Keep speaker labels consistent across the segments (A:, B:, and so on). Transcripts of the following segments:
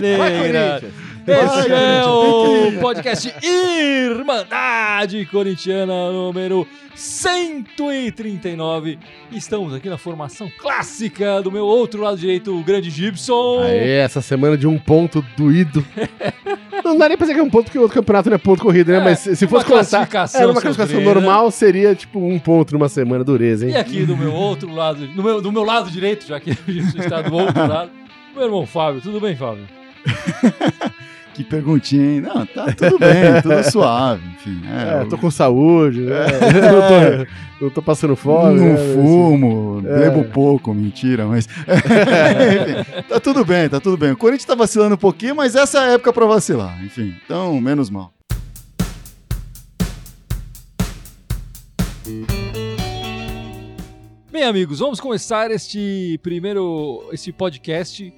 A: Negra. Esse é o podcast Irmandade Corintiana número 139. Estamos aqui na formação clássica do meu outro lado direito, o grande Gibson.
B: Aê, essa semana de um ponto doído. Não dá nem pra dizer que é um ponto que o outro campeonato não é ponto corrido, né?
A: É,
B: Mas se fosse contar. Era uma classificação
A: sofrida.
B: normal, seria tipo um ponto numa semana, dureza, hein?
A: E aqui do meu outro lado, do meu, do meu lado direito, já que o Gibson está do outro lado, meu irmão Fábio. Tudo bem, Fábio?
C: Que perguntinha, hein? Não, tá tudo bem, tudo suave, enfim.
B: É,
C: É,
B: eu tô com saúde, né? não, tô, não tô passando fome.
C: não
B: né?
C: fumo,
B: É.
C: bebo pouco, mentira, mas. enfim, tá tudo bem, tá tudo bem. O Corinthians tá vacilando um pouquinho, mas essa é a época pra vacilar, enfim. Então, menos mal.
A: Bem, amigos, vamos começar este primeiro este podcast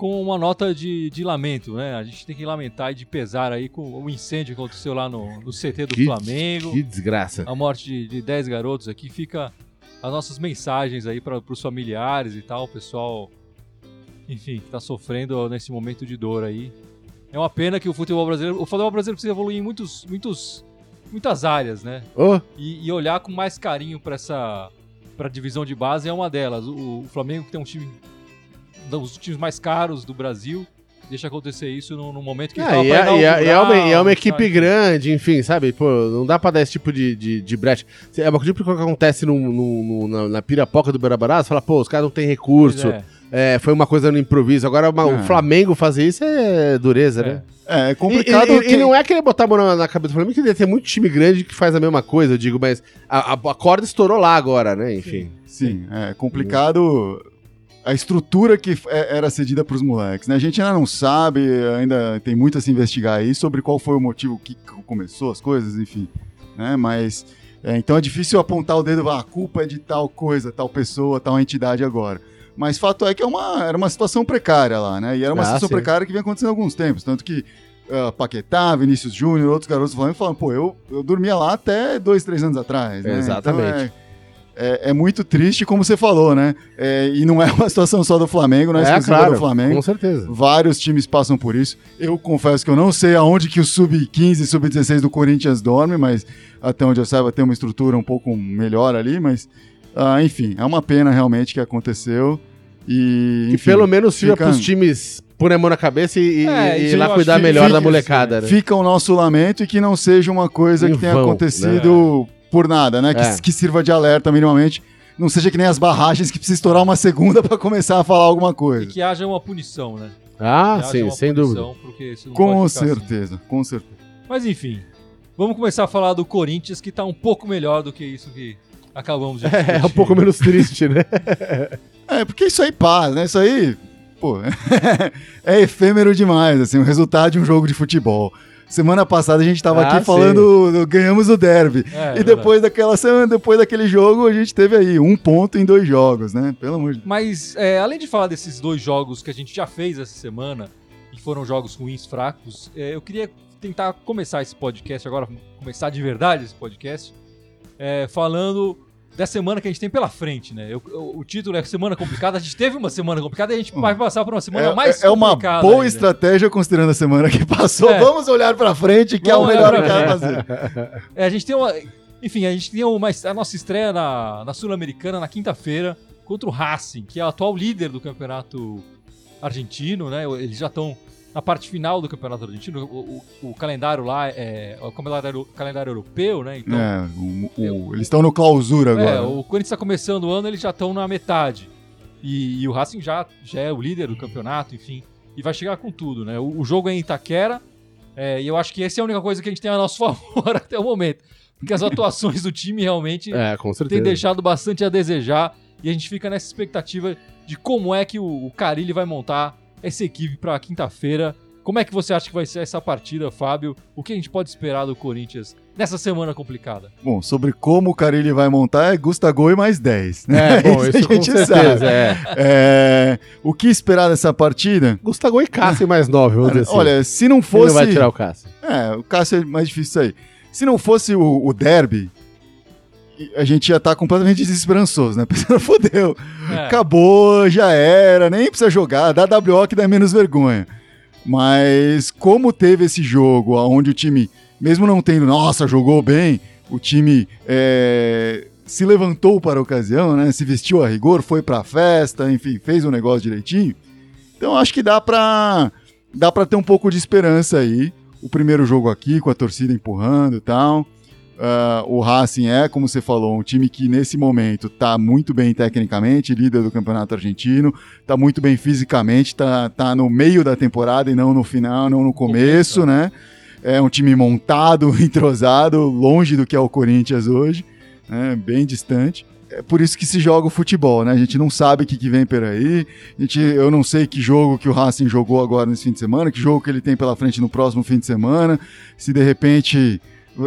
A: com uma nota de, de lamento, né? A gente tem que lamentar e de pesar aí com o incêndio que aconteceu lá no, no CT do
B: Que-
A: Flamengo.
B: Que desgraça.
A: A morte de, de 10 garotos aqui. Fica as nossas mensagens aí para os familiares e tal, o pessoal, enfim, que tá sofrendo nesse momento de dor aí. É uma pena que o futebol brasileiro, o futebol brasileiro precisa evoluir em muitos, muitos, muitas áreas, né?
B: Ô,
A: e, e olhar com mais carinho para essa para divisão de base é uma delas. O, o Flamengo que tem um time dos times mais caros do Brasil deixa acontecer isso no, no momento que
B: é,
A: tava
B: e,
A: pra
B: é, e é- e é uma, e é uma equipe
A: sabe?
B: grande, enfim, sabe? Pô, não dá pra dar esse tipo de, de, de brecha. É uma coisa que acontece no, no- no- na, na pirapoca do Berabará, você fala, pô, os caras não têm recurso,
A: é.
B: é, foi uma coisa no improviso. Agora, uma- o
C: É.
B: Flamengo fazer isso é dureza,
A: É.
B: né?
C: É, é
B: E,
C: complicado.
B: e- e
C: que-
B: não é querer botar a mão na, na cabeça do Flamengo, que deve ter muito time grande que faz a mesma coisa, eu digo, mas a, a- a corda estourou lá agora, né? Enfim.
C: Sim, é complicado a estrutura que é- era cedida para os moleques. Né? A gente ainda não sabe, ainda tem muito a se investigar aí sobre qual foi o motivo que começou as coisas, enfim. Né? Mas é, então é difícil apontar o dedo, ah, a culpa é de tal coisa, tal pessoa, tal entidade agora. Mas fato é que é uma, era uma situação precária lá, né? E era uma
B: Ah,
C: situação
B: sim.
C: precária que vem acontecendo há alguns tempos. Tanto que ah, Paquetá, Vinícius Júnior, outros garotos do Flamengo falam, pô, eu, eu dormia lá até dois, três anos atrás. Né?
B: Exatamente.
C: Então, é, é, é muito triste, como você falou, né? É, e não é uma situação só do Flamengo, não é, exclusiva do Flamengo.
B: com certeza.
C: Vários times passam por isso. Eu confesso que eu não sei aonde que o sub-15 e sub-16 do Corinthians dorme, mas até onde eu saiba tem uma estrutura um pouco melhor ali, mas ah, enfim, é uma pena realmente que aconteceu. E,
B: Que
C: enfim,
B: pelo menos
C: fica-
B: pros times pôr a mão na cabeça e, e-
A: É,
B: e ir lá cuidar
A: que
B: melhor
A: fica-
B: da molecada, né?
C: Fica o nosso lamento e que não seja uma coisa
B: Em
C: que tenha
B: vão,
C: acontecido por nada, né? Que,
B: É.
C: que sirva de alerta minimamente. Não seja que nem as barragens que precisa estourar uma segunda pra começar a falar alguma
A: E
C: coisa.
A: que haja uma punição, né?
B: Ah,
A: Que
B: sim,
A: uma
B: sem
A: punição,
B: dúvida.
A: porque isso não
C: Com
A: pode ficar assim.
C: certeza, com certeza.
A: Mas enfim, vamos começar a falar do Corinthians, que tá um pouco melhor do que isso que acabamos de
B: É,
A: discutir.
B: um pouco menos triste, né?
C: É, porque isso aí passa, né? Isso aí, pô, é efêmero demais, assim, o resultado de um jogo de futebol. Semana passada a gente tava
B: Ah,
C: aqui
B: sim.
C: falando, do- ganhamos o derby.
A: É,
C: e depois daquela semana, depois daquele jogo, a gente teve aí um ponto em dois jogos, né? Pelo amor de Deus.
A: Mas, é, além de falar desses dois jogos que a gente já fez essa semana, e foram jogos ruins, fracos, é, eu queria tentar começar esse podcast agora, começar de verdade esse podcast, é, falando da semana que a gente tem pela frente, né? Eu- eu- o título é Semana Complicada, a gente teve uma semana complicada e a gente vai passar por uma semana
C: É,
A: mais
C: é- é uma boa
A: ainda.
C: estratégia considerando a semana que passou.
A: É.
C: Vamos olhar pra frente, que
A: Vamos
C: é o melhor que vai fazer.
A: É, a gente tem uma. Enfim, a gente tem uma, a nossa estreia na, na Sul-Americana na quinta-feira contra o Racing, que é o atual líder do campeonato argentino, né? Eles já estão na parte final do campeonato argentino. O, o- o calendário lá é, é o calendário, calendário europeu, né? Então,
C: É, o- o- eles estão no clausura agora.
A: é, o Corinthians está começando o ano, eles já estão na metade. E, e o Racing já, já é o líder do campeonato, enfim. E vai chegar com tudo, né? O, o jogo é em Itaquera. é, e eu acho que essa é a única coisa que a gente tem a nosso favor até o momento. Porque as atuações do time realmente
B: É, com
A: têm deixado bastante a desejar. E a gente fica nessa expectativa de como é que o, o Carilli vai montar essa equipe para quinta-feira. Como é que você acha que vai ser essa partida, Fábio? O que a gente pode esperar do Corinthians nessa semana complicada?
C: Bom, sobre como o Carilli vai montar é Gustavo e mais 10. Né?
B: É, bom, isso, com certeza, é.
C: É, o que esperar dessa partida?
B: Gustavo e Cássio mais nove, vamos dizer assim.
C: Olha, se não
B: Ele
C: fosse.
B: não vai tirar o Cássio.
C: É, o Cássio é mais difícil isso aí. Se não fosse o, o derby, a gente ia estar completamente desesperançoso, né? Pensando, fodeu.
A: É.
C: Acabou, já era, nem precisa jogar, dá WO que dá menos vergonha. Mas como teve esse jogo onde o time, mesmo não tendo, nossa, jogou bem, o time é, se levantou para a ocasião, né? Se vestiu a rigor, foi para a festa, enfim, fez o negócio direitinho. Então acho que dá para dá para ter um pouco de esperança aí. O primeiro jogo aqui com a torcida empurrando e tal. Uh, o Racing é, como você falou, um time que nesse momento está muito bem tecnicamente, líder do campeonato argentino, está muito bem fisicamente, está tá no meio da temporada e não no final, não no começo, né? É um time montado, entrosado, longe do que é o Corinthians hoje, né? bem distante. É por isso que se joga o futebol, né? A gente não sabe o que, que vem por aí. A gente, eu não sei que jogo que o Racing jogou agora nesse fim de semana, que jogo que ele tem pela frente no próximo fim de semana. Se de repente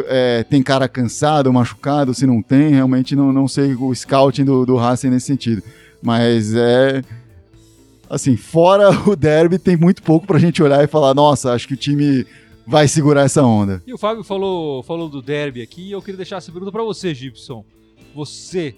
C: é, tem cara cansado, machucado, se não tem, realmente não, não sei o scouting do, do Racing nesse sentido. Mas é. Assim, fora o derby, tem muito pouco pra gente olhar e falar, nossa, acho que o time vai segurar essa onda.
A: E o Fábio falou, falou do derby aqui, e eu queria deixar essa pergunta pra você, Gibson. Você,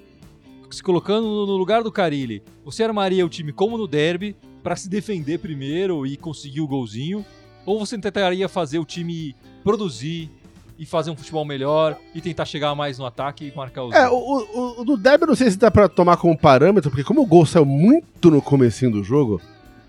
A: se colocando no lugar do Carilli, você armaria o time como no derby para se defender primeiro e conseguir o golzinho? Ou você tentaria fazer o time produzir, e fazer um futebol melhor e tentar chegar mais no ataque e marcar os.
B: É, o, o, o do Derby não sei se dá pra tomar como parâmetro, porque como o gol saiu muito no comecinho do jogo,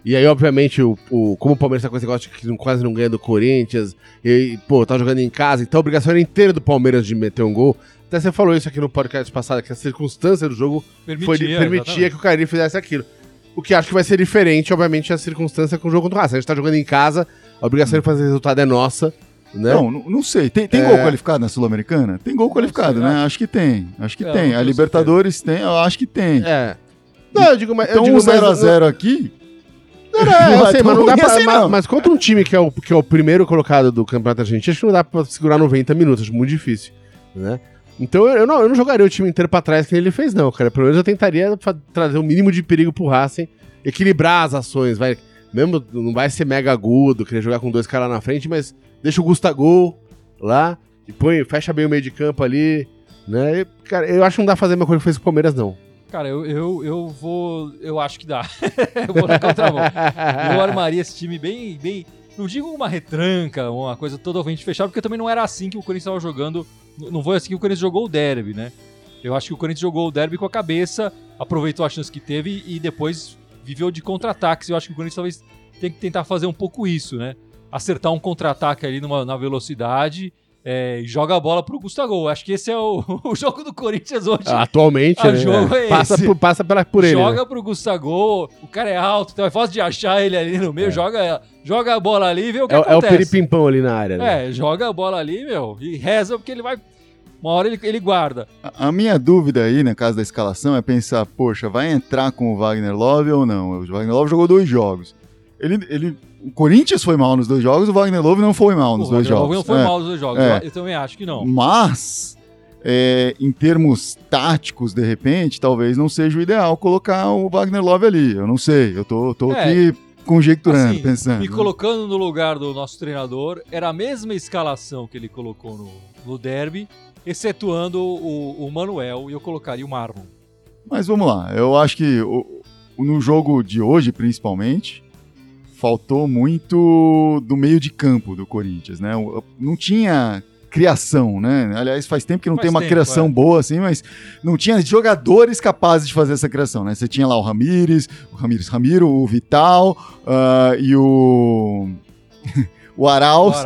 B: e aí, obviamente, o, o, como o Palmeiras tá com esse negócio que quase não ganha do Corinthians, e, pô, tá jogando em casa, então a obrigação era inteira do Palmeiras de meter um gol. Até você falou isso aqui no podcast passado, que a circunstância do jogo permitia, foi, permitia que o Carilli fizesse aquilo. O que acho que vai ser diferente, obviamente, a circunstância com o jogo do Racing. A gente tá jogando em casa, a obrigação hum. de fazer resultado é nossa. Né?
C: Não, não sei. Tem, tem é... gol qualificado na Sul-Americana? Tem gol qualificado, né? Acho que tem. Acho que é, tem. A Libertadores tem, eu acho que tem.
B: É. Não, eu digo, mas.
C: Então, 0x0 um aqui.
B: Não, não, é, eu sei, mas não dá pra. Assim, mas, mas, contra um time que é, o, que é o primeiro colocado do Campeonato Argentino, acho que não dá pra segurar 90 minutos, acho muito difícil. Né? Então eu não, eu não jogaria o time inteiro pra trás que ele fez, não, cara. Pelo menos eu tentaria trazer o um mínimo de perigo pro Racing, equilibrar as ações, vai. Mesmo não vai ser mega agudo, querer jogar com dois caras na frente, mas deixa o Gustavo lá e põe, fecha bem o meio de campo ali, né? E, cara, eu acho que não dá pra fazer a mesma coisa que fez com o Palmeiras, não.
A: Cara, eu, eu, eu vou. Eu acho que dá. eu vou na contramão. eu armaria esse time bem, bem. Não digo uma retranca, uma coisa totalmente fechada, porque também não era assim que o Corinthians estava jogando. Não foi assim que o Corinthians jogou o derby, né? Eu acho que o Corinthians jogou o derby com a cabeça, aproveitou a chance que teve e depois viveu de contra-ataques. Eu acho que o Corinthians talvez tem que tentar fazer um pouco isso, né? Acertar um contra-ataque ali numa, na velocidade é, e joga a bola pro Gustavo. Acho que esse é o, o jogo do Corinthians hoje.
B: Atualmente,
A: né? jogo é
B: passa, por, passa pela, por ele.
A: Joga
B: né?
A: pro Gustavo, o cara é alto, então é fácil de achar ele ali no meio, é. joga, joga a bola ali e vê o que
B: é,
A: acontece.
B: É o peripimpão ali na área,
A: né? É, joga a bola ali, meu, e reza porque ele vai... Uma hora ele, ele guarda.
C: A, a minha dúvida aí, na casa da escalação, é pensar, poxa, vai entrar com o Wagner Love ou não? O Wagner Love jogou dois jogos. Ele, ele o Corinthians foi mal nos dois jogos, o Wagner Love não foi mal nos o dois jogos.
A: O Wagner não foi é. mal nos dois jogos, é. eu também acho que não.
C: Mas, é, em termos táticos, de repente, talvez não seja o ideal colocar o Wagner Love ali. Eu não sei, eu tô, tô é. aqui conjecturando, assim, pensando.
A: Me colocando no lugar do nosso treinador, era a mesma escalação que ele colocou no, no derby, excetuando o, o Manuel, e eu colocaria o Marlon.
C: Mas vamos lá, eu acho que o, no jogo de hoje, principalmente, faltou muito do meio de campo do Corinthians, né? Não tinha criação, né? Aliás, faz tempo que não faz tem uma tempo, criação é. boa assim, mas não tinha jogadores capazes de fazer essa criação, né? Você tinha lá o Ramires, o Ramires Ramiro, o Vital uh, e o o Arauz,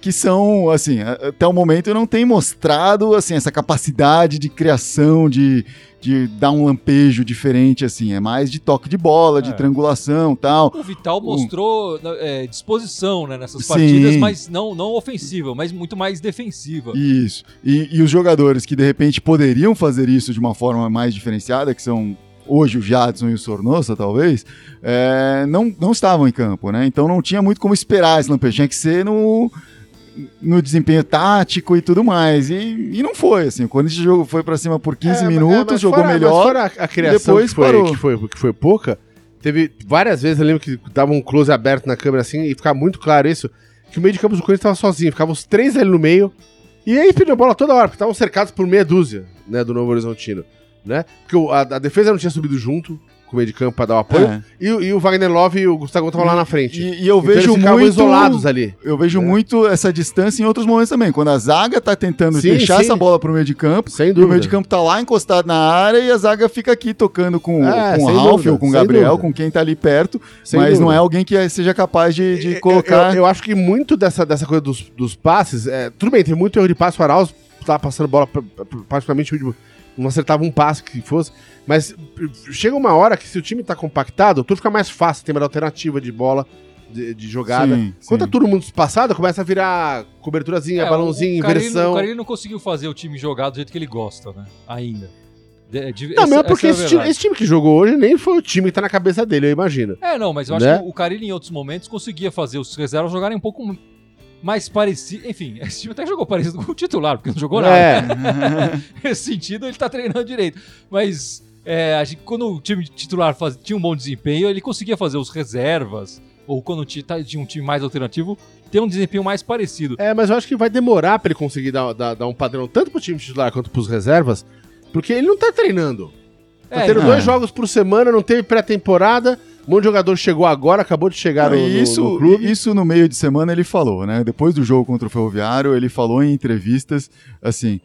C: que são, assim, até o momento não tem mostrado, assim, essa capacidade de criação, de, de dar um lampejo diferente, assim. É mais de toque de bola, é. de triangulação tal.
A: O Vital mostrou é, disposição né, nessas Sim. partidas, mas não, não ofensiva, mas muito mais defensiva.
C: Isso. E, e os jogadores que de repente poderiam fazer isso de uma forma mais diferenciada, que são hoje o Jadson e o Sornosa, talvez, é, não, não estavam em campo, né? Então não tinha muito como esperar esse lampejo. Tinha que ser no, no desempenho tático e tudo mais. E, e não foi, assim. O Corinthians jogou, foi para cima por 15 é, minutos, é, jogou fora, melhor.
B: a, a criação depois que foi, parou. Que foi, que foi pouca, teve várias vezes, eu lembro que dava um close aberto na câmera assim, e ficava muito claro isso, que o meio de campo do Corinthians estava sozinho, ficavam os três ali no meio, e aí perdeu a bola toda hora, porque estavam cercados por meia dúzia, né, do Novo Horizontino né? Porque a, a, defesa não tinha subido junto com o meio de campo pra dar o apoio.
C: É.
B: E, o- e o Wagner Love e o Gustavo estavam lá na frente.
C: E, e eu
B: Então
C: vejo muito
B: isolados ali.
C: Eu vejo
B: É.
C: muito essa distância em outros momentos também. Quando a zaga tá tentando
B: Sim,
C: deixar
B: sim.
C: essa bola pro meio de campo,
B: Sem
C: e o
B: dúvida.
C: meio de campo tá lá encostado na área e a zaga fica aqui tocando com,
B: É,
C: com o Ralf
B: dúvida,
C: ou com o Gabriel,
B: dúvida.
C: com quem tá ali perto,
B: Sem
C: mas não
B: dúvida.
C: é alguém que seja capaz de, de
B: Eu-
C: colocar.
B: Eu, eu acho que muito dessa, dessa coisa dos, dos passes. é, tudo bem, tem muito erro de passe. O Arauz tava passando bola pra- pra- praticamente o último. Não acertava um passe que fosse. Mas chega uma hora que se o time tá compactado, tudo fica mais fácil, tem mais alternativa de bola, de, de jogada.
C: Sim,
B: Quando tá
C: sim.
B: todo mundo espaçado, começa a virar coberturazinha,
A: É,
B: balãozinho,
A: o
B: inversão.
A: O Carille não conseguiu fazer o time jogar do jeito que ele gosta, né? Ainda. De- de-
B: Não,
A: essa-
B: mesmo porque
A: é a
B: esse, time, esse time que jogou hoje nem foi o time que tá na cabeça dele, eu imagino.
A: É, não, mas eu acho
B: Né?
A: que o Carilli em outros momentos conseguia fazer os reservas jogarem um pouco mais parecido. Enfim, esse time até jogou parecido com o titular, porque não jogou nada.
B: É,
A: Nesse sentido, ele tá treinando direito. Mas é, a gente- quando o time titular faz- tinha um bom desempenho, ele conseguia fazer os reservas. Ou quando tá- tinha um time mais alternativo, ter um desempenho mais parecido.
B: é, mas eu acho que vai demorar pra ele conseguir dar, dar, dar um padrão tanto pro time titular quanto pros reservas, porque ele não tá treinando. Tá
A: É,
B: tendo
C: não.
B: dois jogos por semana, não teve pré-temporada. Um monte de jogador chegou agora, acabou de chegar
C: Não,
B: no-
C: isso,
B: no clube.
C: isso no meio de semana ele falou, né? Depois do jogo contra o Ferroviário, ele falou em entrevistas assim.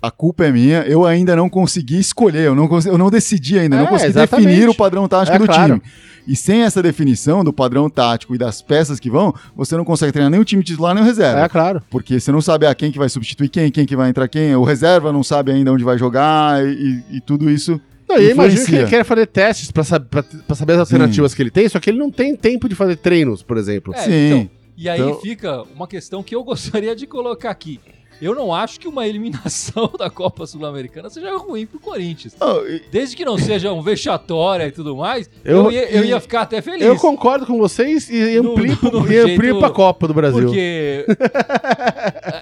C: A culpa é minha, eu ainda não consegui escolher, eu não, eu não decidi ainda,
B: É,
C: não consegui
B: exatamente.
C: definir o padrão tático
B: É,
C: do
B: claro.
C: time. E sem essa definição do padrão tático e das peças que vão, você não consegue treinar nem o time titular nem o reserva.
B: É, claro.
C: Porque você não sabe a quem que vai substituir quem, quem que vai entrar quem, o reserva não sabe ainda onde vai jogar e, e tudo isso.
B: Não, e eu imagino que ele quer fazer testes pra, sab- pra- pra saber as alternativas que ele tem, só que ele não tem tempo de fazer treinos, por exemplo.
A: É,
C: Sim.
A: então, e aí
B: Então-
A: fica uma questão que eu gostaria de colocar aqui. Eu não acho que uma eliminação da Copa Sul-Americana seja ruim pro Corinthians.
C: Oh, e-
A: Desde que não seja um vexatória e tudo mais,
B: Eu-
A: eu, ia, eu ia ficar até feliz.
B: Eu concordo com vocês e
A: No-
B: amplie,
A: no
B: e
A: jeito-
B: pra Copa do Brasil.
A: Porque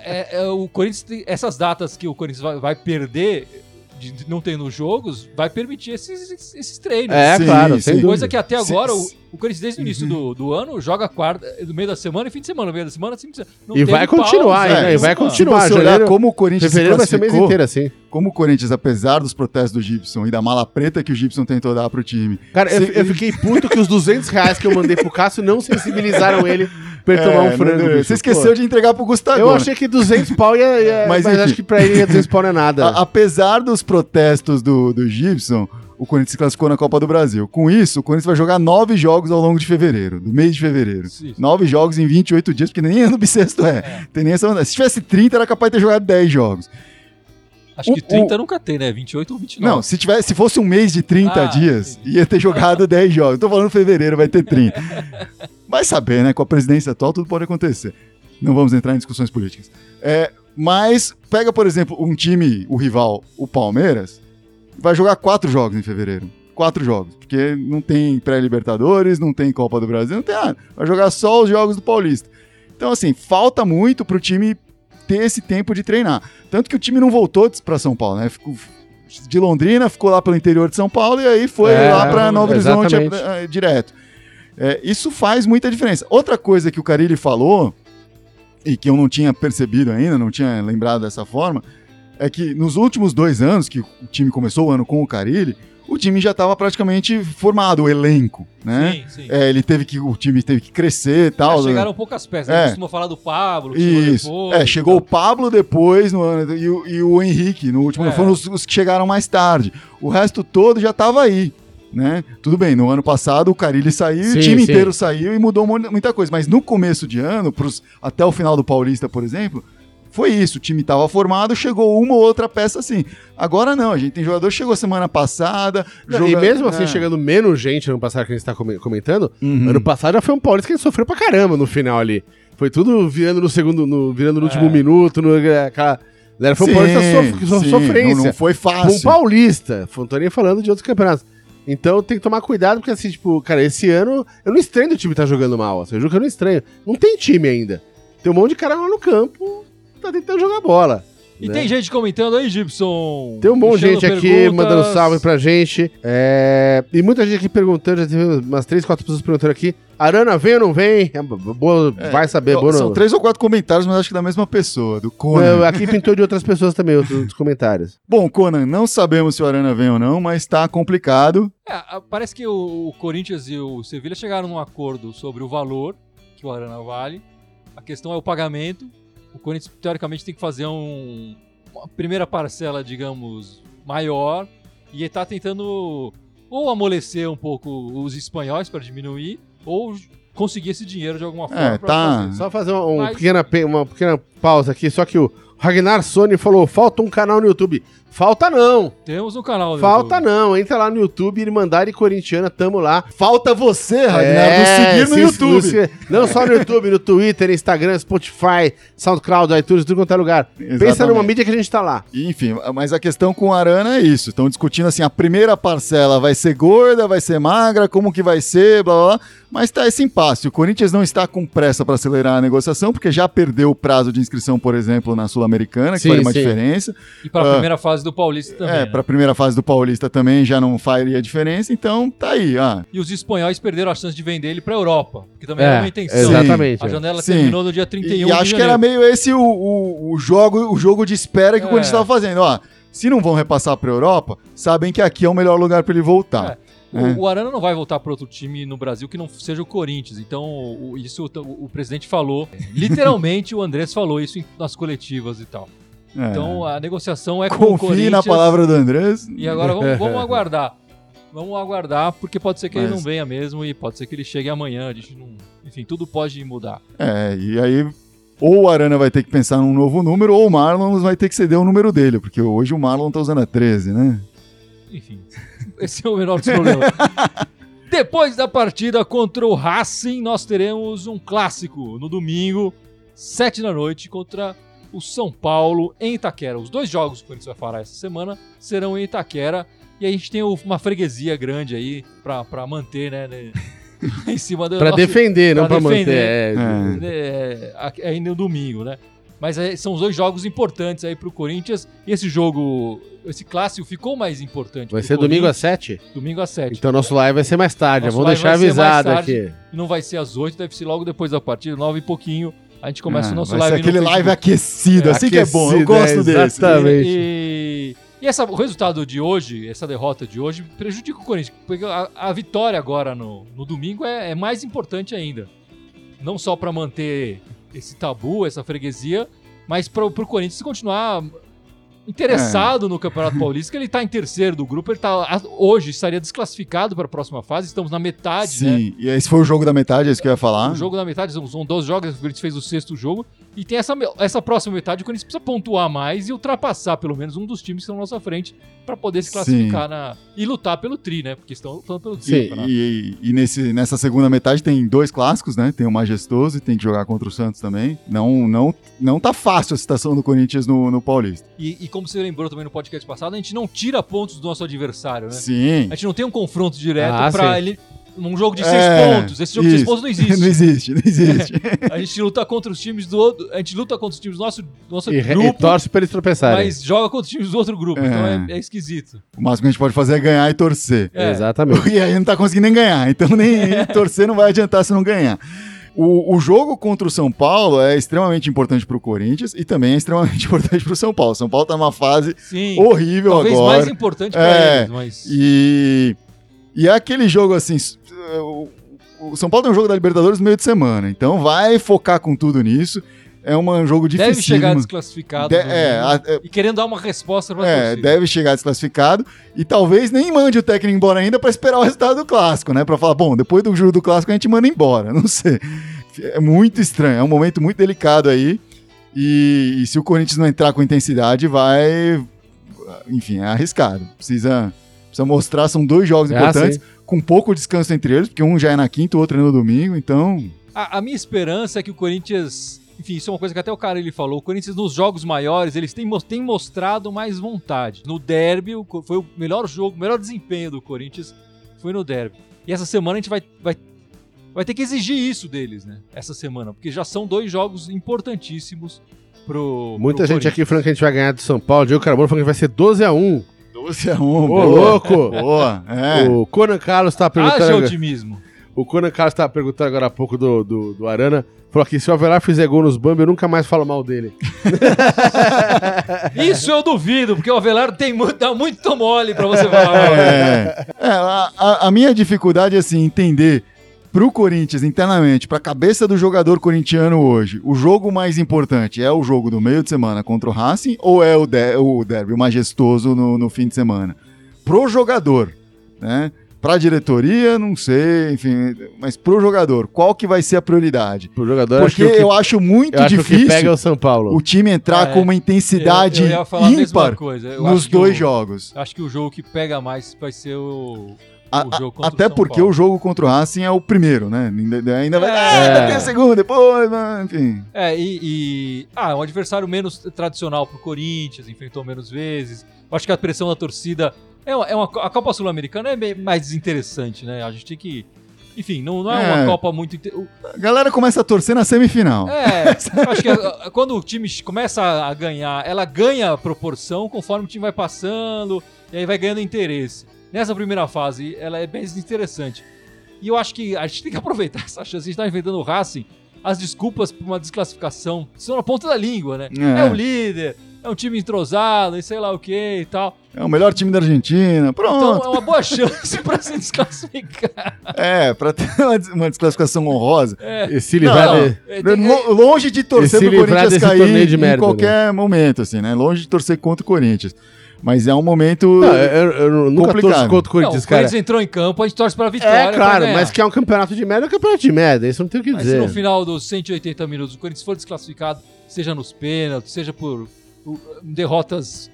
A: é- é- o Corinthians tem- essas datas que o Corinthians vai, vai perder de não tendo jogos, vai permitir esses, esses, treinos.
B: É,
C: Sim,
B: claro,
C: sim.
B: sem dúvida.
A: Coisa que até agora o,
C: se-
A: o Corinthians desde o início do, do ano joga quarta, no meio da semana e fim de semana, no meio da semana, fim de semana. Não
B: E vai continuar,
A: pausa,
B: hein, e vai continuar.
C: se você olhar como o Corinthians se
B: Fevereiro vai ser o mês inteiro assim.
C: como o Corinthians, apesar dos protestos do Gibson e da mala preta que o Gibson tentou dar pro time.
B: Cara, eu,
C: se-
B: eu fiquei puto que os 200 reais que eu mandei pro Cássio não sensibilizaram ele tomar
C: É,
B: um frango. bicho.
C: Você esqueceu
B: Pô,
C: de entregar pro Gustavo.
B: Eu achei que 200 pau ia. ia-
C: Mas,
B: mas acho que pra ele 200 pau não é nada.
C: A- apesar dos protestos do, do Gibson, o Corinthians se classificou na Copa do Brasil. Com isso, o Corinthians vai jogar nove jogos ao longo de fevereiro, do mês de fevereiro.
A: Sim.
C: Nove jogos em 28 dias, porque nem ano bissexto é. Tem nem essa... Se tivesse 30, era capaz de ter jogado 10 jogos.
A: Acho que
C: O-
A: 30 nunca tem, né? 28 ou 29.
C: Não, se, tivesse, se fosse um mês de 30
A: Ah,
C: dias,
A: entendi.
C: ia ter jogado 10 jogos. Tô falando fevereiro, vai ter 30. Vai saber, né? Com a presidência atual, tudo pode acontecer. Não vamos entrar em discussões políticas. É, mas pega, por exemplo, um time, o rival, o Palmeiras, vai jogar quatro jogos em fevereiro. Quatro jogos. Porque não tem pré-Libertadores, não tem Copa do Brasil, não tem nada. Vai jogar só os jogos do Paulista. Então, assim, falta muito pro time ter esse tempo de treinar. Tanto que o time não voltou para São Paulo, né? Ficou de Londrina, ficou lá pelo interior de São Paulo e aí foi
B: É,
C: lá para Novo Horizonte eh, eh, direto. É, isso faz muita diferença. Outra coisa que o Carilli falou, e que eu não tinha percebido ainda, não tinha lembrado dessa forma, é que nos últimos dois anos que o time começou o ano com o Carilli, o time já estava praticamente formado, o elenco, né?
A: Sim, sim.
C: É, ele teve que, o time teve que crescer e tal.
A: É, chegaram poucas peças.
C: É.
A: É. Costuma falar do Pablo,
C: Isso.
A: depois,
C: é, chegou o. Pablo depois no ano, e, o, e o Henrique no último.
A: É.
C: Foram os, os que chegaram mais tarde. O resto todo já estava aí. Né? Tudo bem, no ano passado o Carilli saiu e
B: Sim,
C: o time
B: sim.
C: inteiro saiu e mudou mu- muita coisa. Mas no começo de ano, pros, até o final do Paulista, por exemplo, foi isso. O time estava formado, chegou uma ou outra peça assim. Agora não, a gente tem jogador que chegou semana passada.
B: Não, E
C: joga-
B: mesmo assim,
C: é.
B: chegando menos gente ano passado que a gente tá come- comentando,
C: Uhum.
B: ano passado já foi um Paulista que a gente sofreu pra caramba no final ali. Foi tudo virando no segundo, no, virando no último minuto, no, aquela. Foi um
C: Sim,
B: Paulista sof, so-
C: sim,
B: sofrência.
C: Não, não foi
B: um
C: fácil.
B: paulista. Não tô nem falando de outros campeonatos. Então tem que tomar cuidado, porque assim, tipo, cara, esse ano eu não estranho do time tá jogando mal. Assim, eu juro que eu não estranho. Não tem time ainda. Tem um monte de cara lá no campo, tá tentando jogar bola.
A: E
B: né?
A: tem gente comentando aí, Gibson.
B: Tem um monte de
A: deixando
B: gente aqui
A: perguntas.
B: mandando salve pra gente. É, E muita gente aqui perguntando, já teve umas três, quatro pessoas perguntando aqui. Arana vem ou não vem? É, boa, vai saber,
C: Ó,
B: boa
C: São
B: não.
C: três ou quatro comentários, mas acho que da mesma pessoa, do Conan.
B: Não, aqui pintou de outras pessoas também, outros comentários.
C: Bom, Conan, não sabemos se o Arana vem ou não, mas tá complicado.
A: É, parece que o, o Corinthians e o Sevilha chegaram num acordo sobre o valor que o Arana vale. A questão é o pagamento. Corinthians, teoricamente, tem que fazer um, uma primeira parcela, digamos, maior. E ele tá tentando ou amolecer um pouco os espanhóis para diminuir, ou conseguir esse dinheiro de alguma forma.
C: É, tá.
A: fazer.
B: Só fazer um, um
A: Mas-
B: pequena, pe- uma pequena pausa aqui, só que o Ragnar Sony falou, falta um canal no YouTube. Falta não,
A: Temos um canal. no
B: falta
A: YouTube.
B: não. Entra lá no YouTube, Irmandade Corintiana, tamo lá.
C: Falta você, Ragnar,
B: É,
C: nos seguir no
B: se-
C: YouTube.
B: se- não só no YouTube, no Twitter, Instagram, Spotify, SoundCloud, iTunes, tudo quanto é lugar. Pensa
C: Exatamente.
B: numa mídia que a gente tá lá.
C: Enfim, mas a questão com o Arana é isso. Estão discutindo assim, a primeira parcela vai ser gorda, vai ser magra, como que vai ser, blá blá blá. Mas tá esse impasse. O Corinthians não está com pressa para acelerar a negociação, porque já perdeu o prazo de inscrição, por exemplo, na Sul-Americana, que faria uma
B: sim.
C: diferença.
A: E para a
C: Ah.
A: primeira fase do Paulista também.
C: é,
A: né?
C: para a primeira fase do Paulista também já não faria diferença, então tá aí. Ah,
A: E os espanhóis perderam a chance de vender ele para a Europa, que também
B: É,
A: era uma intenção.
B: exatamente.
A: A janela
C: Sim.
A: terminou no dia 31
C: E, e acho que era meio esse o, o, o jogo, o jogo de espera que o
A: É.
C: Corinthians estava fazendo. Ó, se não vão repassar para Europa, sabem que aqui é o melhor lugar para ele voltar.
A: O,
C: É.
A: o Arana não vai voltar para outro time no Brasil que não seja o Corinthians. Então, o- isso o, o presidente falou. Literalmente, o Andrés falou isso nas coletivas e tal.
C: É.
A: Então, a negociação é com o
C: Confie
A: Corinthians.
C: na palavra do Andrés.
A: E agora vamos, vamos aguardar. Vamos aguardar, porque pode ser que ele
C: Mas-
A: não venha mesmo e pode ser que ele chegue amanhã. A gente não... Enfim, tudo pode mudar.
C: É, e aí ou o Arana vai ter que pensar num novo número, ou o Marlon vai ter que ceder o número dele, porque hoje o Marlon tá usando a 13, né?
A: Enfim, esse é o menor dos problemas. Depois da partida contra o Racing, nós teremos um clássico no domingo, 7 da noite, contra o São Paulo em Itaquera. Os dois jogos que o Corinthians vai falar essa semana serão em Itaquera. E a gente tem uma freguesia grande aí pra, pra manter, né? né, em cima do
B: Pra
A: nosso-
B: defender, não
A: pra
B: pra manter.
A: defender.
B: É,
A: é, aqui- aí no domingo, né? Mas é, são os dois jogos importantes aí pro Corinthians. E esse jogo, esse clássico ficou mais importante.
B: Vai ser domingo às
A: Corinthians.
B: 7?
A: Domingo às 7.
B: Então nosso live vai ser mais tarde.
A: Nosso
B: Vamos deixar
A: vai ser mais
B: avisado
A: tarde.
B: aqui.
A: Não vai ser às 8, deve ser logo depois da partida, 9 e pouquinho. A gente começa
C: Ah,
A: o nosso
C: vai
A: live
C: ser aquele
A: no
C: live aquecido,
A: É,
C: assim que é bom. Eu
B: aquecido,
C: gosto
B: é,
C: desse.
B: exatamente.
A: E, e essa, o resultado de hoje, essa derrota de hoje, prejudica o Corinthians. Porque a, a vitória agora no, no domingo é, é mais importante ainda. Não só para manter esse tabu, essa freguesia, mas para o Corinthians continuar interessado no Campeonato Paulista, que ele tá em terceiro do grupo, ele tá hoje estaria desclassificado para a próxima fase, estamos na metade, né?
C: Sim, e esse foi o jogo da metade, é isso que eu ia falar.
A: O jogo da metade, são- são 12 jogos, o Corinthians fez o sexto jogo. E tem essa, essa próxima metade, o Corinthians precisa pontuar mais e ultrapassar pelo menos um dos times que estão na nossa frente para poder se
C: Sim.
A: classificar na, e lutar pelo tri, né? Porque estão lutando pelo tri.
B: Sim,
A: campeonato.
C: E, e nesse, nessa segunda metade tem dois clássicos, né? Tem o Majestoso e tem que jogar contra o Santos também. Não, não, não tá fácil a situação do Corinthians no, no Paulista.
A: E, e como você lembrou também no podcast passado, a gente não tira pontos do nosso adversário, né?
C: Sim.
A: A gente não tem um confronto direto
B: Ah,
A: para ele. Num jogo de
C: É,
A: seis pontos. Esse jogo de seis
C: isso.
A: pontos não existe.
C: não existe, não existe.
A: A gente luta contra os times do outro. A gente luta contra os times do nosso, do nosso
B: E, re- e
A: grupo,
B: torce pra eles tropeçarem.
A: mas joga contra os times do outro grupo.
C: É.
A: Então é, é esquisito.
C: o máximo que a gente pode fazer é ganhar e torcer.
A: É.
B: Exatamente.
C: E aí não tá conseguindo nem ganhar. Então nem torcer não vai adiantar se não ganhar. O, o jogo contra o São Paulo é extremamente importante pro Corinthians e também é extremamente importante pro São Paulo. São Paulo tá numa fase
A: Sim.
C: horrível
A: Talvez
C: agora.
A: mais importante pra
C: É,
A: eles, mas.
C: E, e é aquele jogo assim. O, o São Paulo tem um jogo da Libertadores no meio de semana, então vai focar com tudo nisso. É um jogo difícil.
A: Deve chegar desclassificado.
C: De-
A: no
C: é, a- é,
A: e querendo dar uma resposta pra
C: é,
A: torcida.
C: deve chegar desclassificado e talvez nem mande o técnico embora ainda pra esperar o resultado do clássico, né? Pra falar, bom, depois do jogo do clássico a gente manda embora. Não sei. É muito estranho, é um momento muito delicado aí. E, e se o Corinthians não entrar com intensidade, vai. Enfim, é arriscado. Precisa, precisa mostrar, são dois jogos
B: Ah,
C: importantes,
B: sim.
C: com pouco descanso entre eles, porque um já é na quinta, o outro é no domingo, então.
A: A, a minha esperança é que o Corinthians. Enfim, isso é uma coisa que até o cara ele falou. O Corinthians, nos jogos maiores, eles têm, têm mostrado mais vontade. No derby, foi o melhor jogo, o melhor desempenho do Corinthians foi no derby. E essa semana a gente vai, vai vai ter que exigir isso deles, né? Essa semana, porque já são dois jogos importantíssimos pro.
B: Muita
A: pro
B: gente aqui falando que a gente vai ganhar do São Paulo. Diego Carbono falando que vai ser 12 a 1
C: 12 a 1.
B: Ô,
C: boa.
B: louco!
C: Boa, é.
B: O Conan Carlos tá perguntando.
A: Haja otimismo.
B: O Conan Carlos tava perguntando agora há pouco do, do, do Arana. Falou que se o Avelar fizer gol nos Bambi, eu nunca mais falo mal dele.
A: Isso eu duvido, porque o Avelar tem muito, dá muito mole pra você falar.
C: É. É, a, a- minha dificuldade é assim, entender pro Corinthians internamente, pra cabeça do jogador corintiano hoje, o jogo mais importante é o jogo do meio de semana contra o Racing ou é o, de, o derby majestoso no, no fim de semana? Pro jogador, né? Pra diretoria, não sei, enfim, mas pro jogador, qual que vai ser a prioridade?
B: O jogador
C: Porque
B: acho que o que,
C: eu acho muito
B: eu acho que o que
C: difícil
B: pega é o São Paulo.
C: o time entrar
A: É,
C: com uma intensidade
A: eu, eu ia falar a mesma
C: ímpar
A: coisa. Eu
C: nos dois
A: o-
C: jogos.
A: Acho que o jogo que pega mais vai ser o,
C: A-
A: o jogo contra
C: Até
A: o São
C: porque
A: Paulo.
C: o jogo contra o Racing é o primeiro, né? Ainda, ainda vai.
A: É.
C: Ah, ainda tem o segundo, depois, mas, enfim.
A: É, e, e- Ah, um adversário menos tradicional pro Corinthians, enfrentou menos vezes. Eu acho que a pressão da torcida. É uma, é uma- a Copa Sul-Americana é mais desinteressante, né? A gente tem que. Enfim, não, não é,
C: É.
A: uma Copa muito.
C: A galera começa a torcer na semifinal.
A: É, eu acho que a- quando o time começa a ganhar, ela ganha proporção conforme o time vai passando, e aí vai ganhando interesse. Nessa primeira fase, ela é bem desinteressante. E eu acho que a gente tem que aproveitar essa chance. A gente tá enfrentando o Racing, as desculpas por uma desclassificação são na ponta da língua, né?
C: É.
A: É, o líder, é um time entrosado, e sei lá o que e tal.
C: É o melhor time da Argentina. Pronto.
A: Então é uma boa chance pra se desclassificar.
C: É, pra ter uma, des- uma desclassificação honrosa.
A: É.
B: E se livrar
C: Não,
B: de-
A: É,
C: Lo- Longe de torcer
B: se
C: pro Corinthians cair
B: de
C: em
B: merda,
C: qualquer momento, assim, né? Longe de torcer contra o Corinthians. Mas é um momento.
B: Não, eu, eu nunca
C: Complicado.
B: contra o
A: Não,
B: Corinthians,
A: o
B: cara.
A: Corinthians entrou em campo, a gente torce pra vitória.
B: É, claro, mas que é um campeonato de merda, é um campeonato de merda. Isso não tem o que
A: Mas se
B: dizer.
A: no final dos 180 minutos o Corinthians for desclassificado, seja nos pênaltis, seja por derrotas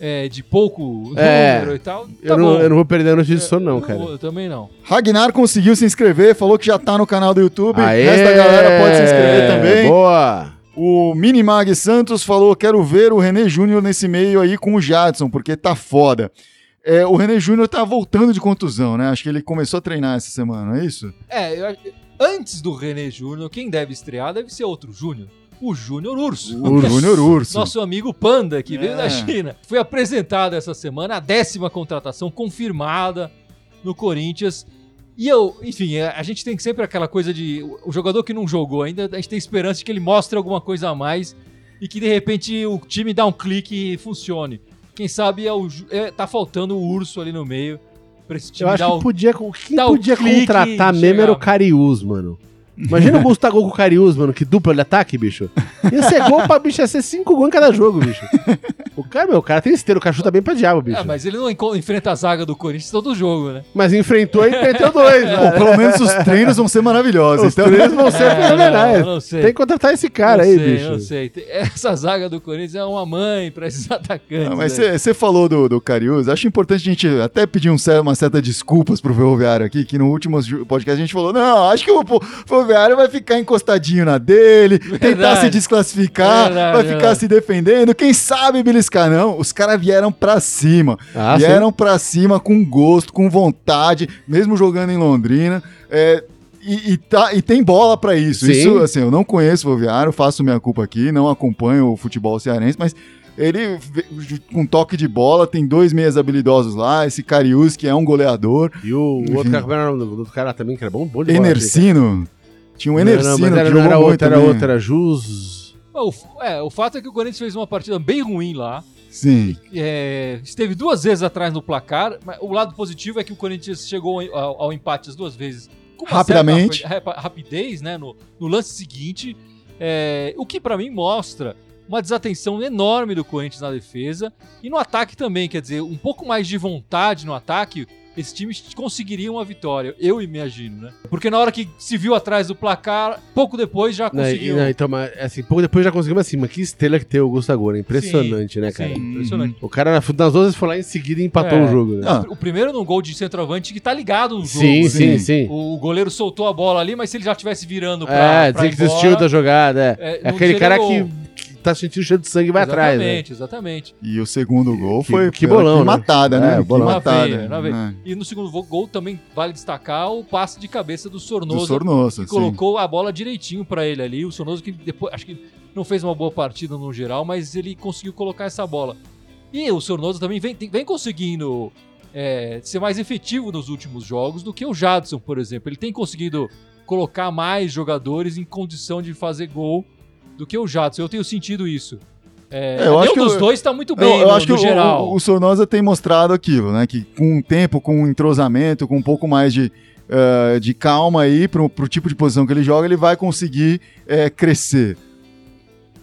A: é, de pouco
B: É.
A: número e tal, tá
B: eu,
A: bom.
B: não, eu não vou perder a notícia disso, não, cara.
A: Eu também não.
C: Ragnar conseguiu se inscrever, falou que já tá no canal do YouTube.
B: Aê,
C: O resto da galera pode se inscrever também.
B: Boa!
C: O Minimag Santos falou: quero ver o René Júnior nesse meio aí com o Jadson, porque tá foda. É, o René Júnior tá voltando de contusão, né? Acho que ele começou a treinar essa semana, não é isso?
A: É, eu antes do René Júnior, quem deve estrear deve ser outro Júnior. O Júnior Urso.
C: O Júnior Urso.
A: Nosso amigo Panda, que veio
C: É.
A: da China. Foi apresentado essa semana a décima contratação confirmada no Corinthians. E eu, enfim, é, a gente tem sempre aquela coisa de. o- jogador que não jogou ainda, a gente tem esperança de que ele mostre alguma coisa a mais e que de repente o time dá um clique e funcione. Quem sabe é o, é, tá faltando o urso ali no meio pra esse time
B: Eu acho
A: dar
B: que
A: o.
B: podia, quem
A: dá o
B: podia
A: clique
B: contratar mesmo era o. Cariús, mano. Imagina o Gustavo com o Cariús, mano, que dupla de ataque, bicho. Ia ser gol pra bicho, ia ser cinco gols em cada jogo, bicho. O cara, meu, o cara tem esteiro, o cara chuta bem pra diabo, bicho.
A: Ah, mas ele não enfrenta a zaga do Corinthians todo jogo, né?
B: Mas enfrentou e meteu dois, né?
C: pelo menos os treinos vão ser maravilhosos.
B: Os
C: então-
B: três vão ser
A: É,
B: fenomenais.
A: não, não sei.
B: Tem que contratar esse cara
A: não
B: aí,
A: sei,
B: bicho.
A: Não sei. Essa zaga do Corinthians é uma mãe pra esses atacantes.
C: Não, mas você falou do, do Cariús, acho importante a gente até pedir um, uma certa desculpas pro Ferroviário aqui, que no último podcast a gente falou, não, acho que o o Ferroviário vai ficar encostadinho na dele, tentar
A: Verdade.
C: se desclassificar,
A: Verdade,
C: vai ficar se defendendo, quem sabe beliscar, não, os caras vieram pra cima,
B: Ah,
C: vieram pra cima com gosto, com vontade, mesmo jogando em Londrina, é, e, e tá- e tem bola pra isso.
B: Sim.
C: Isso, assim, eu não conheço o Ferroviário, faço minha culpa aqui, não acompanho o futebol cearense, mas ele, com toque de bola, tem dois meias habilidosos lá, esse Carius, que é um goleador,
B: E o, o
C: Enfim.
B: outro cara, o outro cara também, que era bom, bom de bola, assim.
C: Enercino. Tinha um
B: Não, não,
C: Enercino
B: mas era,
C: que
B: não
C: jogou
B: era
C: muito
B: outro, era era Jus...
A: O, é, o fato é que o Corinthians fez uma partida bem ruim lá.
C: Sim.
A: É, esteve duas vezes atrás no placar. Mas o lado positivo é que o Corinthians chegou ao, ao empate as duas vezes com uma
C: Rapidamente.
A: certa rapidez, né? No, no lance seguinte. É, o que pra mim mostra uma desatenção enorme do Corinthians na defesa e no ataque também. Quer dizer, um pouco mais de vontade no ataque. Esse time conseguiria uma vitória, eu imagino, né? Porque na hora que se viu atrás do placar, pouco depois já conseguiu.
B: não, então, mas, assim, pouco depois já conseguimos assim, mas que estrela que tem o Augusto Agora, impressionante, né, cara?
A: Sim, impressionante.
B: O cara nas duas vezes foi lá em seguida e empatou
A: É.
B: o jogo, né?
C: Ah.
A: O primeiro no gol de centroavante que tá ligado no jogo.
B: sim,
A: né?
B: sim,
C: sim.
B: sim.
A: O goleiro soltou a bola ali, mas se ele já estivesse virando pra.
B: é,
A: pra
B: dizer que
A: ir
B: desistiu
A: embora,
B: da jogada. É,
A: é,
B: É
A: não
B: aquele cara que tá sentindo cheiro de sangue e vai atrás. Né?
A: Exatamente, exatamente.
C: E o segundo gol
B: Que-
C: foi
B: que bolão, né?
C: matada,
B: É,
C: né? Que
B: bolão.
A: Na
C: matada.
A: veia, na veia.
C: né?
A: E no segundo gol também vale destacar o passe de cabeça do
C: Do
A: Sornosa,
C: Sornosa,
A: que
C: sim.
A: colocou a bola direitinho pra ele ali. O Sornoso que depois acho que não fez uma boa partida no geral, mas ele conseguiu colocar essa bola. E o Sornosa também vem, vem conseguindo é, ser mais efetivo nos últimos jogos do que o Jadson, por exemplo. Ele tem conseguido colocar mais jogadores em condição de fazer gol do que o Jadson. Eu tenho sentido isso. É,
C: É, eu acho
A: nenhum
C: que
A: dos
C: eu-
A: dois está muito
C: Eu,
A: bem
C: eu
A: no,
C: acho que
A: no
C: o-
A: geral.
C: O, o Sornosa tem mostrado aquilo, né? Que com o tempo, com o entrosamento, com um pouco mais de, eh, de calma aí pro, pro tipo de posição que ele joga, ele vai conseguir eh, crescer.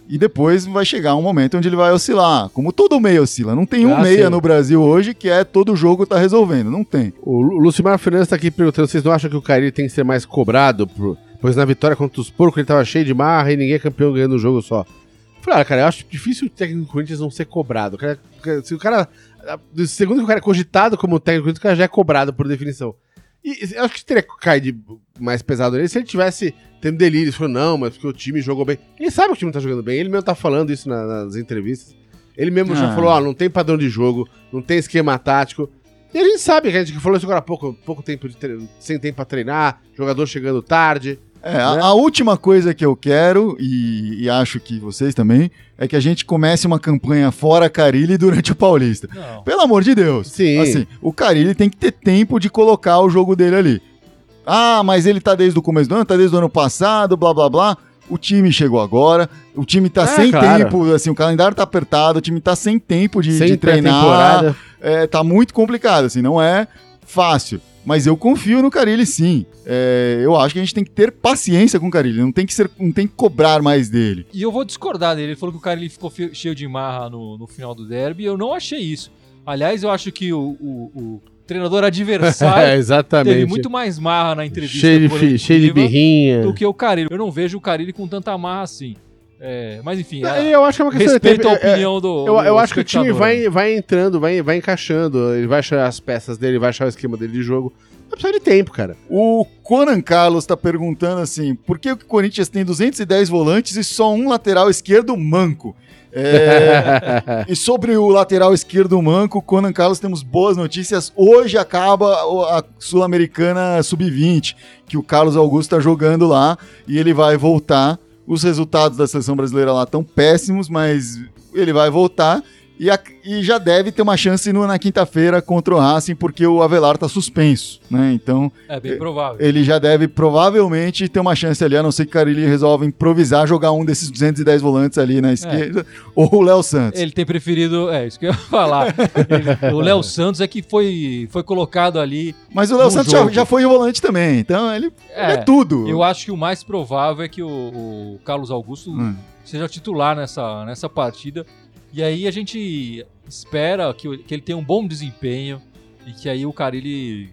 C: E depois vai chegar um momento onde ele vai oscilar. Como todo meia oscila. Não tem um
B: Ah,
C: meia
B: sim.
C: no Brasil hoje que é todo jogo tá resolvendo. Não tem.
B: O Lu- Lucimar Fernandes tá aqui perguntando: vocês não acham que o Carilli tem que ser mais cobrado? Por- Pois na vitória contra os porcos ele tava cheio de marra e ninguém é campeão ganhando o jogo só. Falei, ah, cara, eu acho difícil o técnico do Corinthians não ser cobrado. O cara- se o cara. Segundo que o cara é cogitado como técnico do Corinthians, o cara já é cobrado por definição. E eu acho que teria de mais pesado nele se ele tivesse tendo delírios. Falou, não, mas porque o time jogou bem. Ele sabe que o time tá jogando bem, ele mesmo tá falando isso na- nas entrevistas. Ele mesmo já
C: Ah.
B: falou, ó, não tem padrão de jogo, não tem esquema tático. E a gente sabe que a gente falou isso agora há pouco, pouco tempo de sem tempo pra treinar, jogador chegando tarde.
C: É, a,
B: Né?
C: a última coisa que eu quero, e, e acho que vocês também, é que a gente comece uma campanha fora Carilli durante o Paulista.
A: Não.
C: Pelo amor de Deus.
B: Sim.
C: Assim, o Carilli tem que ter tempo de colocar o jogo dele ali. Ah, mas ele tá desde o começo do ano, tá desde o ano passado, blá blá blá. O time chegou agora, o time tá
B: É,
C: sem
B: claro.
C: tempo, assim, o calendário tá apertado, o time tá sem tempo de,
B: sem
C: de treinar. É, tá muito complicado, assim, não é fácil. Mas eu confio no Carilli, sim. É, eu acho que a gente tem que ter paciência com o Carilli, não tem que, ser, não tem que cobrar mais dele.
A: E eu vou discordar dele. Ele falou que o cara ele ficou cheio de marra no, no final do derby. Eu não achei isso. Aliás, eu acho que o, o- o treinador
B: É,
A: adversário
B: exatamente.
A: teve muito mais marra na entrevista
B: cheio, de, cheio de birrinha.
A: do que o Carilli. Eu não vejo o Carilli com tanta marra assim. É, mas enfim, é,
B: Eu acho que é uma questão de
A: respeito a
B: tempo. É-
A: opinião do.
B: Eu,
A: do
B: eu acho que o time vai, vai entrando, vai, vai encaixando, ele vai achar as peças dele, vai achar o esquema dele de jogo. Vai precisar de tempo, cara.
C: O Conan Carlos tá perguntando assim: por que o Corinthians tem 210 volantes e só um lateral esquerdo manco? É, e sobre o lateral esquerdo manco, Conan Carlos, temos boas notícias. Hoje acaba a Sul-Americana Sub-20, que o Carlos Augusto tá jogando lá e ele vai voltar. Os resultados da seleção brasileira lá estão péssimos, mas ele vai voltar. E, a- e já deve ter uma chance no- na quinta-feira contra o Racing, porque o Avelar tá suspenso, né? Então
A: É bem provável.
C: ele já deve provavelmente ter uma chance ali, a não ser que o Carilli resolva improvisar, jogar um desses 210 volantes ali na esquerda, ou o Léo Santos.
A: Ele tem preferido. É, isso que eu ia falar. Ele- o Léo Santos é que foi, foi colocado ali.
C: Mas o Léo Santos já, já foi volante também, então ele ele é,
A: É,
C: tudo.
A: eu acho que o mais provável é que o, o Carlos Augusto
C: Hum.
A: seja titular nessa, nessa partida. E aí a gente espera que, que ele tenha um bom desempenho e que aí o Carilli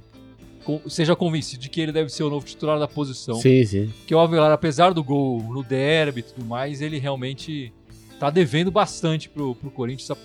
A: seja convencido de que ele deve ser o novo titular da posição.
B: Sim, sim.
A: Porque o Avelar, apesar do gol no derby e tudo mais, ele realmente tá devendo bastante pro, pro Corinthians.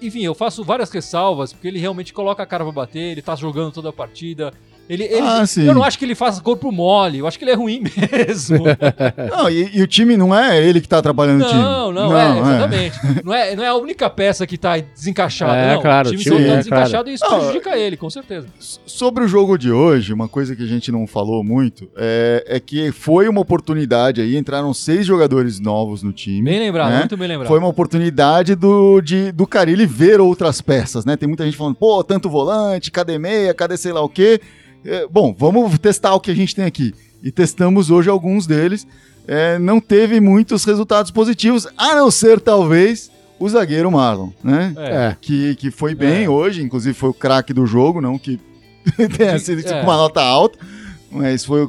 A: Enfim, eu faço várias ressalvas, porque ele realmente coloca a cara pra bater, ele tá jogando toda a partida. Ele, ele-
C: Ah,
A: eu não acho que ele faça corpo mole, eu acho que ele é ruim mesmo.
C: Não, e, e o time não é ele que tá atrapalhando o time.
A: Não, não, é, exatamente. Não, é, não é a única peça que tá desencaixada,
B: É,
A: não.
B: claro,
A: o time
B: o
A: só
B: time-
A: tá
B: é,
A: desencaixado e isso
C: Não,
A: prejudica ele, com certeza.
C: Sobre o jogo de hoje, uma coisa que a gente não falou muito é, é que foi uma oportunidade aí, entraram seis jogadores novos no time.
A: Bem lembrado,
C: né?
A: muito bem lembrado.
C: Foi uma oportunidade do, de, do Carilli ver outras peças, né? Tem muita gente falando, pô, tanto volante, cadê meia, cadê sei lá o quê? É, bom, vamos testar o que a gente tem aqui. E testamos hoje alguns deles. É, não teve muitos resultados positivos, a não ser, talvez, o zagueiro Marlon, né?
A: É.
B: É.
C: Que, que foi bem
A: É.
C: hoje, inclusive foi o craque do jogo, não que tenha sido com
A: É.
C: uma nota alta, mas foi.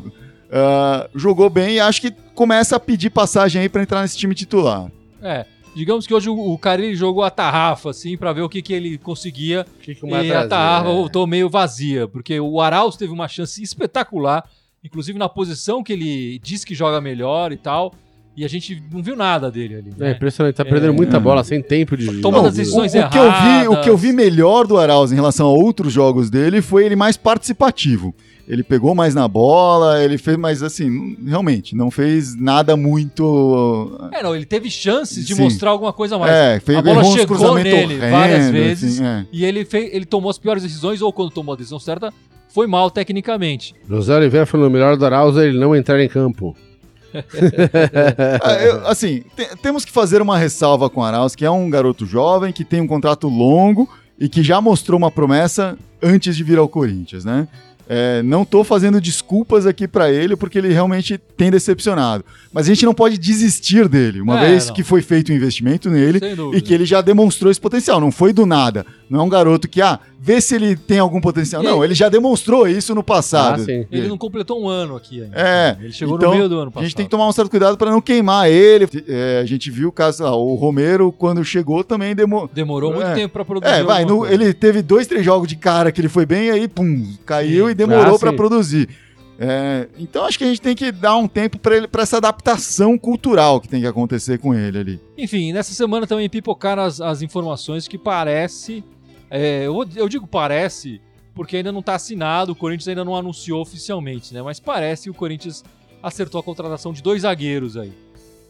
C: ah, jogou bem e acho que começa a pedir passagem aí pra entrar nesse time titular.
A: É. Digamos que hoje o, o jogou a tarrafa, assim, pra ver o que, que ele conseguia
B: Que que o
A: E a tarrafa
B: é.
A: voltou meio vazia, porque o Arauz teve uma chance espetacular, inclusive na posição que ele diz que joga melhor e tal. E a gente não viu nada dele ali.
B: É
A: Né?
B: impressionante, tá perdendo muita bola sem tempo de.
A: Tomando
C: Não,
A: as decisões
C: o, o que eu vi,
A: erradas.
C: o que eu vi melhor do Arauz em relação a outros jogos dele foi ele mais participativo. Ele pegou mais na bola, ele fez mais assim, realmente, não fez nada muito.
A: É, não, ele teve chances de
C: Sim.
A: mostrar alguma coisa a mais.
C: é, fez
A: a bola chegou nele
C: horrendos,
A: várias vezes.
C: assim, é.
A: E ele, fez, ele tomou as piores decisões, ou quando tomou a decisão certa, foi mal tecnicamente.
B: José Oliveira falou: o melhor do Arauz é ele não entrar em campo.
C: Ah, eu- assim, te- temos que fazer uma ressalva com o Arauz, que é um garoto jovem, que tem um contrato longo e que já mostrou uma promessa antes de vir ao Corinthians, né? É, não tô fazendo desculpas aqui pra ele, porque ele realmente tem decepcionado. Mas a gente não pode desistir dele, uma
A: É,
C: vez
A: não.
C: que foi feito um investimento nele e que ele já demonstrou esse potencial. Não foi do nada. Não é um garoto que, ah, vê se ele tem algum potencial.
A: E
C: não,
A: aí-
C: ele já demonstrou isso no passado.
B: Ah, sim.
A: Ele não completou um ano aqui ainda.
C: É,
A: Ele chegou
C: então,
A: no meio do ano
C: A
A: passado.
C: gente tem que tomar um certo cuidado para não queimar ele. É, a gente viu o caso, ah, o Romero, quando chegou, também demorou.
A: Demorou muito
C: É.
A: tempo pra produzir.
C: É, vai, no- ele teve dois, três jogos de cara que ele foi bem, aí, pum, caiu
A: Sim.
C: e demorou
B: Ah,
C: para produzir. É, então acho que a gente tem que dar um tempo para ele, para essa adaptação cultural que tem que acontecer com ele ali.
A: Enfim, nessa semana também pipocaram as, as informações que parece. É, eu, eu digo parece, porque ainda não tá assinado, o Corinthians ainda não anunciou oficialmente, né? Mas parece que o Corinthians acertou a contratação de dois zagueiros aí.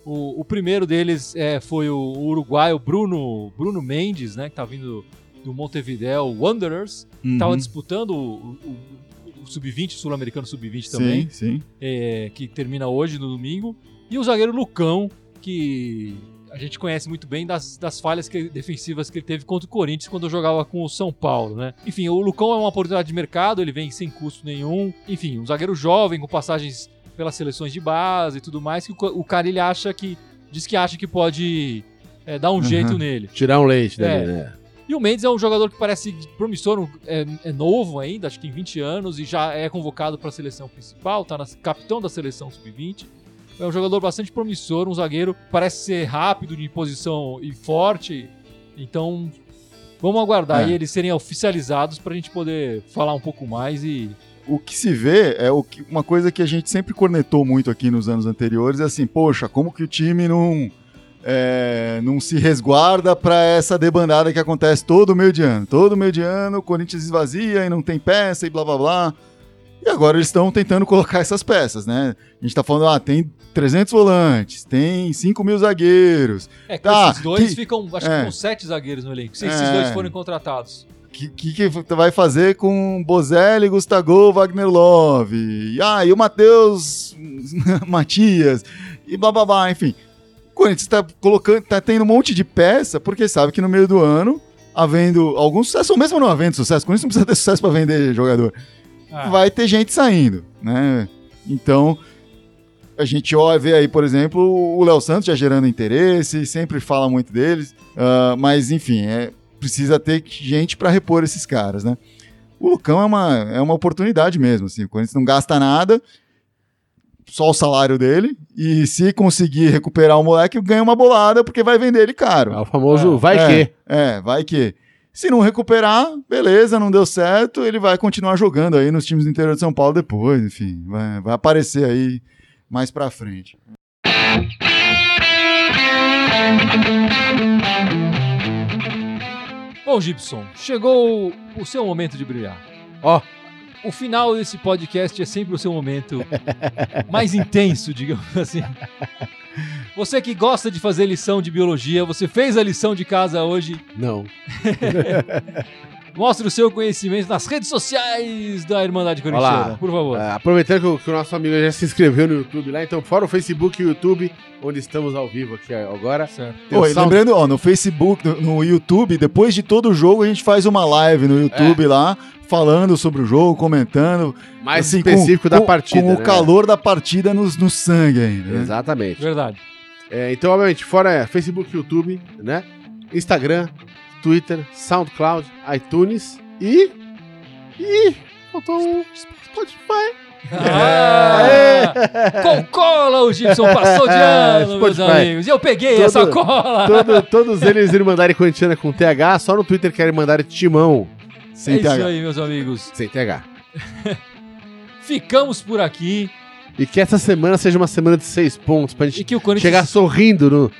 A: O, o primeiro deles é, foi o, o uruguaio Bruno, Bruno Mendes, né? Que tá vindo do Montevideo Wanderers. Tava
C: Uhum.
A: disputando o, o- o Sub-20, o Sul-Americano Sub-20 também
C: Sim, sim.
A: é, que termina hoje, no domingo, e o zagueiro Lucão, que a gente conhece muito bem das, das falhas que- defensivas que ele teve contra o Corinthians quando jogava com o São Paulo, né? Enfim, o Lucão é uma oportunidade de mercado, ele vem sem custo nenhum. Enfim, um zagueiro jovem, com passagens pelas seleções de base e tudo mais, que o, o cara ele acha que. diz que acha que pode é, dar um
C: Uhum.
A: jeito nele.
B: Tirar um leite
A: É.
B: dele, né?
A: E o Mendes é um jogador que parece promissor, é, é novo ainda, acho que tem 20 anos e já é convocado para a seleção principal, tá na, capitão da seleção sub-20. É um jogador bastante promissor, um zagueiro, parece ser rápido de posição e forte. Então, vamos aguardar
C: É.
A: eles serem oficializados para a gente poder falar um pouco mais e
C: O que se vê é o que- uma coisa que a gente sempre cornetou muito aqui nos anos anteriores, é assim, poxa, como que o time não, é, não se resguarda para essa debandada que acontece todo meio de ano. Todo meio de ano o Corinthians esvazia e não tem peça e blá blá blá. E agora eles estão tentando colocar essas peças, né? A gente tá falando, ah, tem 300 volantes, tem 5 mil zagueiros.
A: É, com
C: Tá,
A: esses dois
C: que-
A: ficam, acho
C: é.
A: que com sete zagueiros no elenco, se esses
C: É.
A: dois forem contratados.
C: O que, que, que vai fazer com Bozelli, Gustavo, Wagner Love? E, ah, e o Matheus Matias, e blá blá blá, enfim. O Corinthians tá colocando, tá tendo um monte de peça, porque sabe que no meio do ano, havendo algum sucesso, ou mesmo não havendo sucesso, o Corinthians não precisa ter sucesso para vender jogador.
A: Ah,
C: Vai ter gente saindo, né? Então, a gente olha, vê aí, por exemplo, o Léo Santos já gerando interesse, sempre fala muito deles, ah, mas enfim, é, precisa ter gente para repor esses caras, né? O Lucão é uma, é uma oportunidade mesmo, assim, o Corinthians não gasta nada, só o salário dele, e se conseguir recuperar o moleque, ganha uma bolada, porque vai vender ele caro.
B: É o famoso
A: É.
B: vai
C: é,
B: que.
C: É, vai que. Se não recuperar, beleza, não deu certo, ele vai continuar jogando aí nos times do interior de São Paulo depois, enfim, vai, vai aparecer aí mais pra frente.
A: Bom, Gibson, chegou o seu momento de brilhar.
B: Ó.
A: O final desse podcast é sempre o seu momento mais intenso, digamos assim. Você que gosta de fazer lição de biologia, você fez a lição de casa hoje.
B: Não.
A: Mostre o seu conhecimento nas redes sociais da Irmandade
B: Olá.
A: Corintiana, por favor.
B: É, aproveitando que o, que o nosso amigo já se inscreveu no YouTube lá, então fora o Facebook e o YouTube, onde estamos ao vivo aqui agora. O
C: Oi,
B: Sound-
C: lembrando, ó, no Facebook, no, no YouTube, depois de todo jogo, a gente faz uma live no YouTube lá, falando sobre o jogo, comentando.
B: mais
C: assim, com-
B: específico da
C: com-
B: partida.
C: Com o
B: né?
C: calor da partida no, no sangue ainda. né?
B: Exatamente.
A: Verdade.
B: É, então, obviamente, fora Facebook, YouTube, né? Instagram, Twitter, SoundCloud, iTunes e. E. Faltou um Spotify.
A: Ah, com cola o Gibson passou de ano, meus amigos. E eu peguei
B: Todo-
A: essa cola.
B: Todo- todos eles irem mandarem corintiana com TH, só no Twitter querem mandar timão
C: Sem
A: é isso
C: TH.
A: aí, meus amigos.
B: sem TH.
A: Ficamos por aqui.
B: E que essa semana seja uma semana de seis pontos pra
A: E
B: gente
A: que o Corinthians.
B: chegar sorrindo no,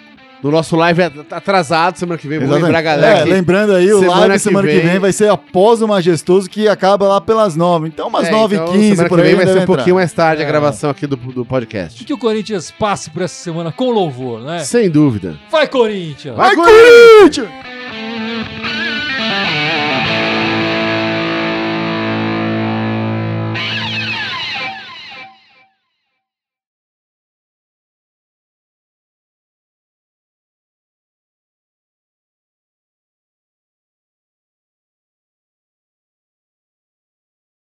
B: no nosso live atrasado semana que vem. Vou lembrar a galera.
C: É,
B: que-
C: lembrando aí, o
B: semana
C: live
B: que
C: semana que
B: vem-
C: vem vai ser após o Majestoso, que acaba lá pelas nove. Então, umas
B: É,
C: nove
B: então,
C: e quinze
B: semana
C: por
B: que
C: aí.
B: vem vai ser um pouquinho mais tarde a
A: É.
B: gravação aqui do, do podcast.
A: Que o Corinthians passe por essa semana com louvor, né?
B: Sem dúvida.
A: Vai, Corinthians!
B: Vai,
C: Corinthians!